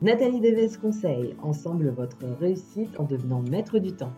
Nathalie Deves conseille, ensemble votre réussite en devenant maître du temps.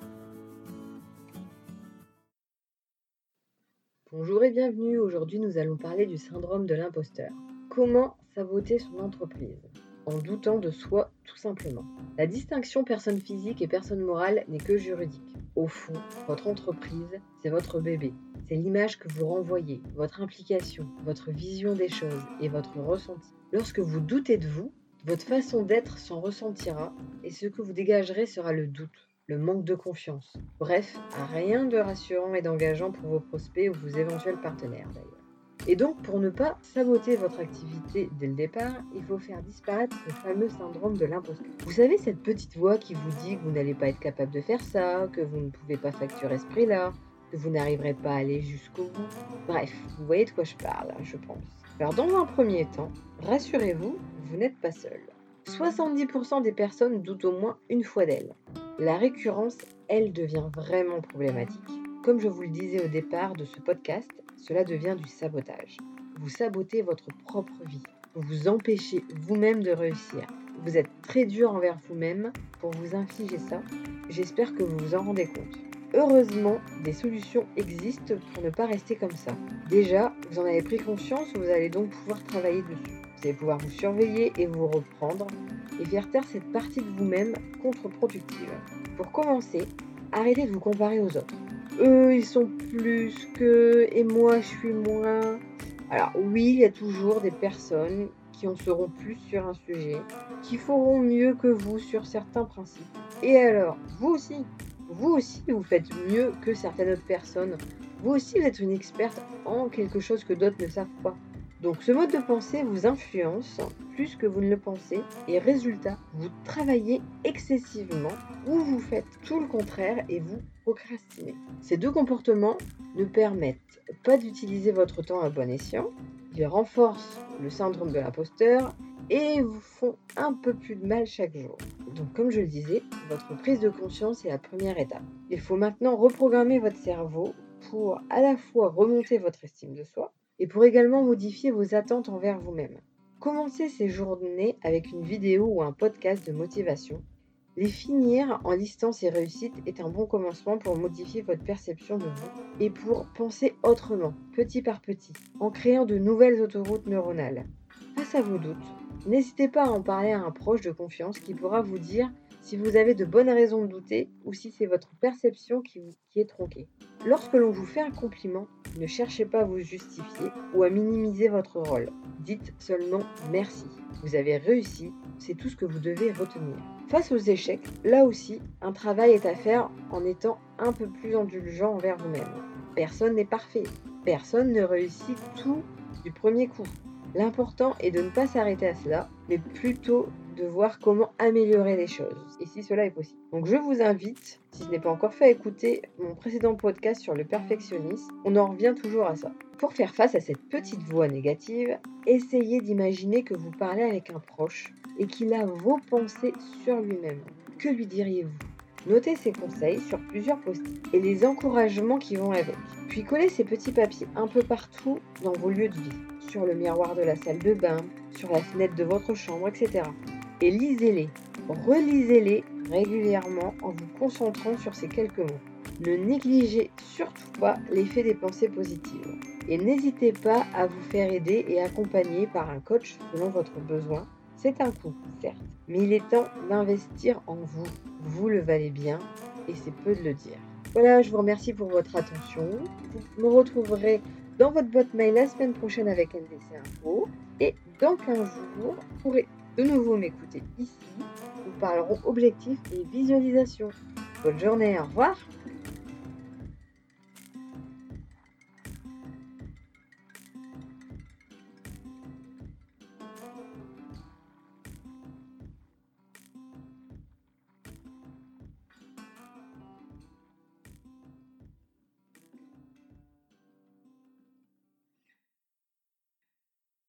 Bonjour et bienvenue, aujourd'hui nous allons parler du syndrome de l'imposteur. Comment saboter son entreprise? En doutant de soi tout simplement. La distinction personne physique et personne morale n'est que juridique. Au fond, votre entreprise, c'est votre bébé. C'est l'image que vous renvoyez, votre implication, votre vision des choses et votre ressenti. Lorsque vous doutez de vous, votre façon d'être s'en ressentira et ce que vous dégagerez sera le doute, le manque de confiance. Bref, rien de rassurant et d'engageant pour vos prospects ou vos éventuels partenaires d'ailleurs. Et donc, pour ne pas saboter votre activité dès le départ, il faut faire disparaître ce fameux syndrome de l'imposteur. Vous savez, cette petite voix qui vous dit que vous n'allez pas être capable de faire ça, que vous ne pouvez pas facturer ce prix-là, que vous n'arriverez pas à aller jusqu'au bout. Bref, vous voyez de quoi je parle, je pense. Alors, dans un premier temps, rassurez-vous, vous n'êtes pas seul. 70% des personnes doutent au moins une fois d'elle. La récurrence, elle, devient vraiment problématique. Comme je vous le disais au départ de ce podcast, cela devient du sabotage. Vous sabotez votre propre vie. Vous vous empêchez vous-même de réussir. Vous êtes très dur envers vous-même pour vous infliger ça. J'espère que vous vous en rendez compte. Heureusement, des solutions existent pour ne pas rester comme ça. Déjà, vous en avez pris conscience, vous allez donc pouvoir travailler dessus. Vous allez pouvoir vous surveiller et vous reprendre et faire taire cette partie de vous-même contre-productive. Pour commencer, arrêtez de vous comparer aux autres. Eux, ils sont plus que et moi, je suis moins. Alors oui, il y a toujours des personnes qui en sauront plus sur un sujet, qui feront mieux que vous sur certains principes. Et alors, vous aussi, vous aussi, vous faites mieux que certaines autres personnes. Vous aussi, vous êtes une experte en quelque chose que d'autres ne savent pas. Donc ce mode de pensée vous influence plus que vous ne le pensez et résultat, vous travaillez excessivement ou vous faites tout le contraire et vous procrastinez. Ces deux comportements ne permettent pas d'utiliser votre temps à bon escient, ils renforcent le syndrome de l'imposteur et vous font un peu plus de mal chaque jour. Donc comme je le disais, votre prise de conscience est la première étape. Il faut maintenant reprogrammer votre cerveau pour à la fois remonter votre estime de soi, et pour également modifier vos attentes envers vous-même. Commencez ces journées avec une vidéo ou un podcast de motivation. Les finir en listant ces réussites est un bon commencement pour modifier votre perception de vous et pour penser autrement, petit par petit, en créant de nouvelles autoroutes neuronales. Face à vos doutes, n'hésitez pas à en parler à un proche de confiance qui pourra vous dire si vous avez de bonnes raisons de douter ou si c'est votre perception qui, qui est tronquée. Lorsque l'on vous fait un compliment, ne cherchez pas à vous justifier ou à minimiser votre rôle. Dites seulement merci. Vous avez réussi, c'est tout ce que vous devez retenir. Face aux échecs, là aussi, un travail est à faire en étant un peu plus indulgent envers vous-même. Personne n'est parfait. Personne ne réussit tout du premier coup. L'important est de ne pas s'arrêter à cela, mais plutôt de voir comment améliorer les choses, et si cela est possible. Donc je vous invite, si ce n'est pas encore fait, à écouter mon précédent podcast sur le perfectionnisme. On en revient toujours à ça. Pour faire face à cette petite voix négative, essayez d'imaginer que vous parlez avec un proche et qu'il a vos pensées sur lui-même. Que lui diriez-vous? Notez ses conseils sur plusieurs post et les encouragements qui vont avec. Puis collez ces petits papiers un peu partout dans vos lieux de vie, sur le miroir de la salle de bain, sur la fenêtre de votre chambre, etc et lisez-les. Relisez-les régulièrement en vous concentrant sur ces quelques mots. Ne négligez surtout pas l'effet des pensées positives. Et n'hésitez pas à vous faire aider et accompagner par un coach selon votre besoin. C'est un coût, certes, mais il est temps d'investir en vous. Vous le valez bien et c'est peu de le dire. Voilà, je vous remercie pour votre attention. Vous me retrouverez dans votre boîte mail la semaine prochaine avec NVC Info. Et dans 15 jours, vous pourrez de nouveau m'écouter ici. Nous parlerons objectifs et visualisation. Bonne journée, au revoir